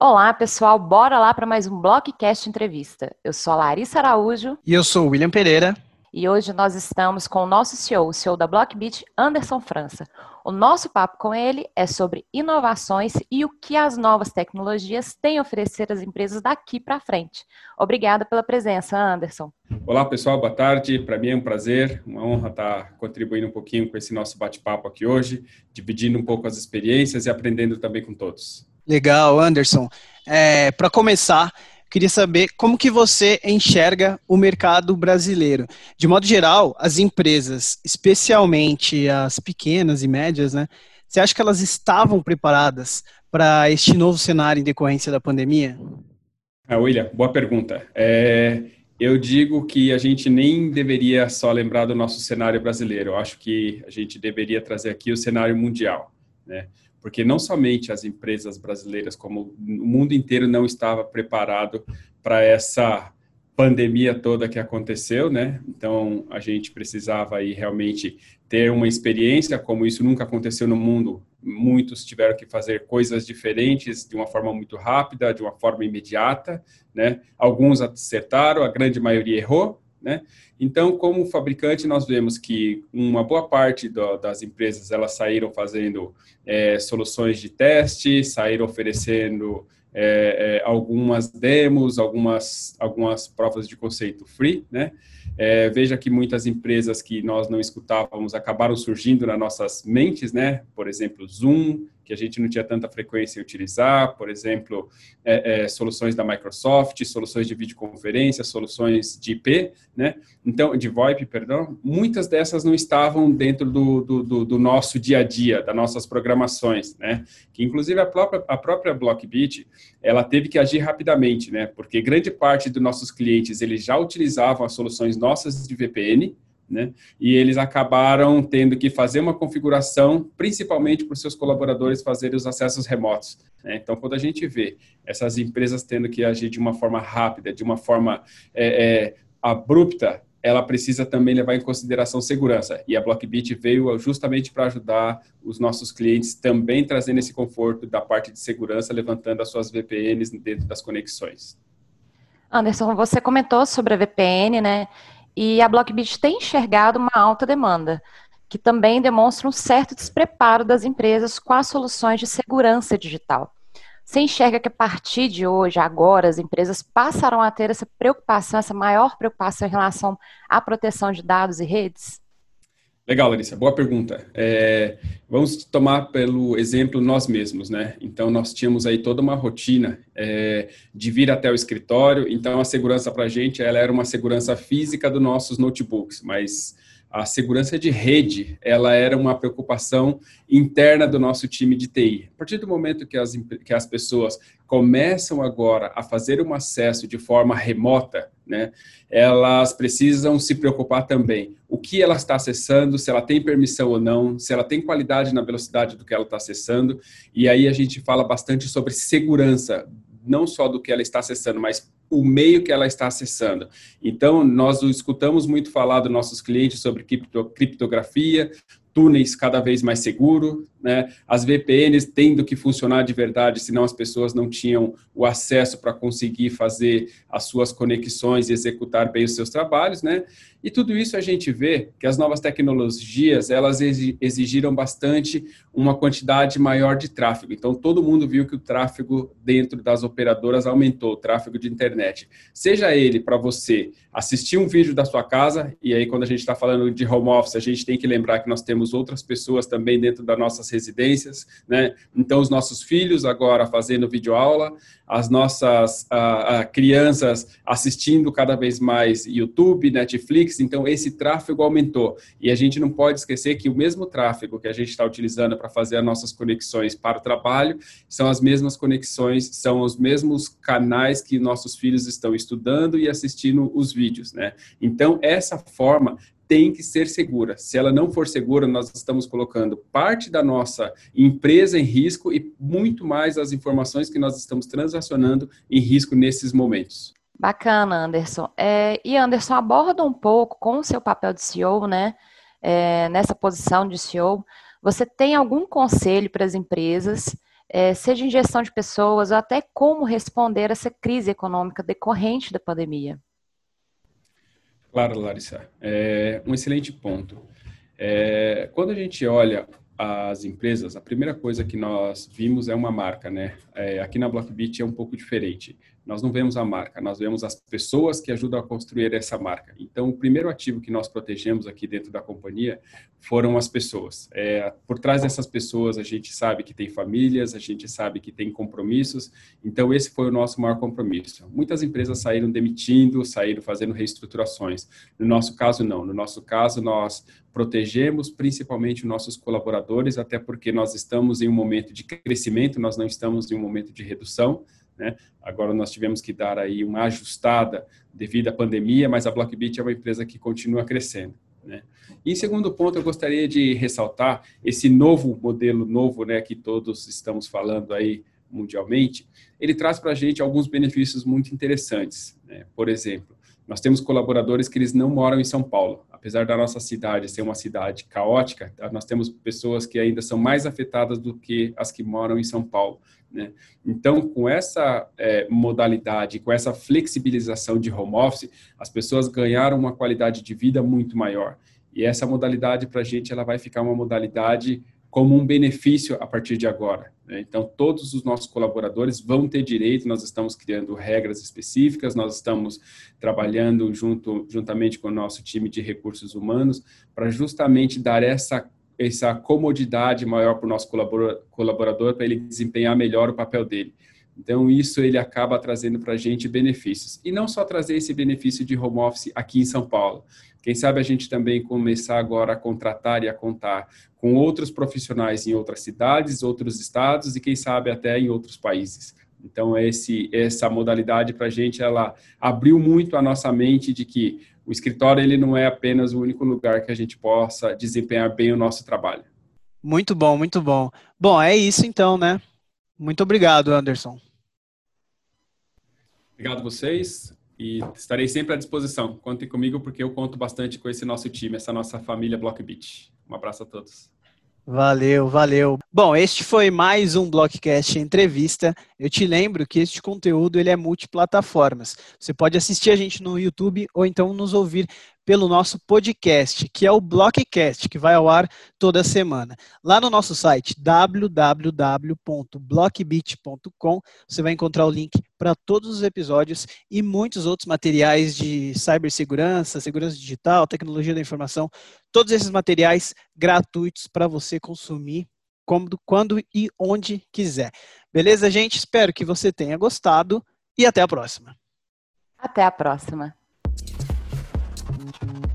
Olá, pessoal, bora lá para mais um Blockcast Entrevista. Eu sou a Larissa Araújo. E eu sou o William Pereira. E hoje nós estamos com o nosso CEO, o CEO da Blockbeat, Anderson França. O nosso papo com ele é sobre inovações e o que as novas tecnologias têm a oferecer às empresas daqui para frente. Obrigada pela presença, Anderson. Olá, pessoal, boa tarde. Para mim é um prazer, uma honra estar contribuindo um pouquinho com esse nosso bate-papo aqui hoje, dividindo um pouco as experiências e aprendendo também com todos. Legal, Anderson. É, Para começar, queria saber como que você enxerga o mercado brasileiro. De modo geral, as empresas, especialmente as pequenas e médias, né? Você acha que elas estavam preparadas para este novo cenário em decorrência da pandemia? Ah, William, boa pergunta. É, eu digo que a gente nem deveria só lembrar do nosso cenário brasileiro. Eu acho que a gente deveria trazer aqui o cenário mundial, né? porque não somente as empresas brasileiras, como o mundo inteiro não estava preparado para essa pandemia toda que aconteceu, né? Então a gente precisava aí realmente ter uma experiência, como isso nunca aconteceu no mundo. Muitos tiveram que fazer coisas diferentes de uma forma muito rápida, de uma forma imediata, né? Alguns acertaram, a grande maioria errou, né? Então, como fabricante, nós vemos que uma boa parte do, das empresas elas saíram fazendo é, soluções de teste, saíram oferecendo é, é, algumas demos, algumas, algumas provas de conceito free, né? É, veja que muitas empresas que nós não escutávamos acabaram surgindo nas nossas mentes, né? Por exemplo, Zoom, que a gente não tinha tanta frequência em utilizar, por exemplo, é, é, soluções da Microsoft, soluções de videoconferência, soluções de IP, né? Então, de VoIP, perdão, muitas dessas não estavam dentro do, do, do, do nosso dia a dia, das nossas programações, né? Que inclusive a própria, a própria Blockbit, ela teve que agir rapidamente, né? Porque grande parte dos nossos clientes, eles já utilizavam as soluções nossas de VPN, né? E eles acabaram tendo que fazer uma configuração, principalmente para os seus colaboradores fazerem os acessos remotos. Né? Então, quando a gente vê essas empresas tendo que agir de uma forma rápida, de uma forma é, é, abrupta, ela precisa também levar em consideração segurança. E a Blockbit veio justamente para ajudar os nossos clientes também trazendo esse conforto da parte de segurança, levantando as suas VPNs dentro das conexões. Anderson, você comentou sobre a VPN, né? E a Blockbit tem enxergado uma alta demanda, que também demonstra um certo despreparo das empresas com as soluções de segurança digital. Você enxerga que a partir de hoje, agora, as empresas passarão a ter essa preocupação, essa maior preocupação em relação à proteção de dados e redes? Legal, Larissa, boa pergunta. É, vamos tomar pelo exemplo nós mesmos, né? Então, nós tínhamos aí toda uma rotina é, de vir até o escritório, então a segurança para a gente, ela era uma segurança física dos nossos notebooks, mas a segurança de rede, ela era uma preocupação interna do nosso time de TI. A partir do momento que as, que as pessoas começam agora a fazer um acesso de forma remota, né, elas precisam se preocupar também o que ela está acessando, se ela tem permissão ou não, se ela tem qualidade na velocidade do que ela está acessando, e aí a gente fala bastante sobre segurança, não só do que ela está acessando, mas o meio que ela está acessando. Então, nós escutamos muito falar dos nossos clientes sobre criptografia, túneis cada vez mais seguros, né? as VPNs tendo que funcionar de verdade, senão as pessoas não tinham o acesso para conseguir fazer as suas conexões e executar bem os seus trabalhos, né? E tudo isso a gente vê que as novas tecnologias, elas exigiram bastante uma quantidade maior de tráfego. Então, todo mundo viu que o tráfego dentro das operadoras aumentou, o tráfego de internet. Seja ele para você assistir um vídeo da sua casa, e aí quando a gente está falando de home office, a gente tem que lembrar que nós temos outras pessoas também dentro das nossas residências, né? Então, os nossos filhos agora fazendo videoaula, as nossas a, a, crianças assistindo cada vez mais YouTube, Netflix, então esse tráfego aumentou. E a gente não pode esquecer que o mesmo tráfego que a gente está utilizando para fazer as nossas conexões para o trabalho são as mesmas conexões, são os mesmos canais que nossos filhos estão estudando e assistindo os vídeos, né? Então, essa forma tem que ser segura. Se ela não for segura, nós estamos colocando parte da nossa empresa em risco e muito mais as informações que nós estamos transacionando em risco nesses momentos. Bacana, Anderson. É, e Anderson, aborda um pouco com o seu papel de CEO, né? é, nessa posição de CEO, você tem algum conselho para as empresas, é, seja em gestão de pessoas ou até como responder a essa crise econômica decorrente da pandemia? Claro, Larissa. É um excelente ponto. É, quando a gente olha as empresas, a primeira coisa que nós vimos é uma marca, né? É, aqui na Blockbit é um pouco diferente nós não vemos a marca, nós vemos as pessoas que ajudam a construir essa marca. Então, o primeiro ativo que nós protegemos aqui dentro da companhia foram as pessoas. É, por trás dessas pessoas, a gente sabe que tem famílias, a gente sabe que tem compromissos. Então, esse foi o nosso maior compromisso. Muitas empresas saíram demitindo, saíram fazendo reestruturações. No nosso caso, não. No nosso caso, nós protegemos principalmente os nossos colaboradores, até porque nós estamos em um momento de crescimento, nós não estamos em um momento de redução. Né? Agora nós tivemos que dar aí uma ajustada devido à pandemia, mas a Blockbit é uma empresa que continua crescendo. Né? E em segundo ponto, eu gostaria de ressaltar esse novo modelo novo, né, que todos estamos falando aí mundialmente. Ele traz para a gente alguns benefícios muito interessantes. Né? Por exemplo, nós temos colaboradores que eles não moram em São Paulo. Apesar da nossa cidade ser uma cidade caótica, nós temos pessoas que ainda são mais afetadas do que as que moram em São Paulo. Né? Então, com essa é, modalidade, com essa flexibilização de home office, as pessoas ganharam uma qualidade de vida muito maior. E essa modalidade, para a gente, ela vai ficar uma modalidade como um benefício a partir de agora. Né? Então, todos os nossos colaboradores vão ter direito, nós estamos criando regras específicas, nós estamos trabalhando junto, juntamente com o nosso time de recursos humanos para justamente dar essa essa comodidade maior para o nosso colaborador, para ele desempenhar melhor o papel dele. Então, isso ele acaba trazendo para a gente benefícios. E não só trazer esse benefício de home office aqui em São Paulo. Quem sabe a gente também começar agora a contratar e a contar com outros profissionais em outras cidades, outros estados e quem sabe até em outros países. Então, esse, essa modalidade para a gente, ela abriu muito a nossa mente de que o escritório ele não é apenas o único lugar que a gente possa desempenhar bem o nosso trabalho. Muito bom, muito bom. Bom, é isso então, né? Muito obrigado, Anderson. Obrigado vocês e estarei sempre à disposição. Contem comigo porque eu conto bastante com esse nosso time, essa nossa família Blockbit. Um abraço a todos. Valeu, valeu. Bom, este foi mais um Blockcast Entrevista. Eu te lembro que este conteúdo ele é multiplataformas. Você pode assistir a gente no YouTube ou então nos ouvir pelo nosso podcast, que é o Blockcast, que vai ao ar toda semana. Lá no nosso site www.blockbit.com, você vai encontrar o link para todos os episódios e muitos outros materiais de cibersegurança, segurança digital, tecnologia da informação, todos esses materiais gratuitos para você consumir quando, quando e onde quiser. Beleza, gente? Espero que você tenha gostado e até a próxima. Até a próxima. Thank you.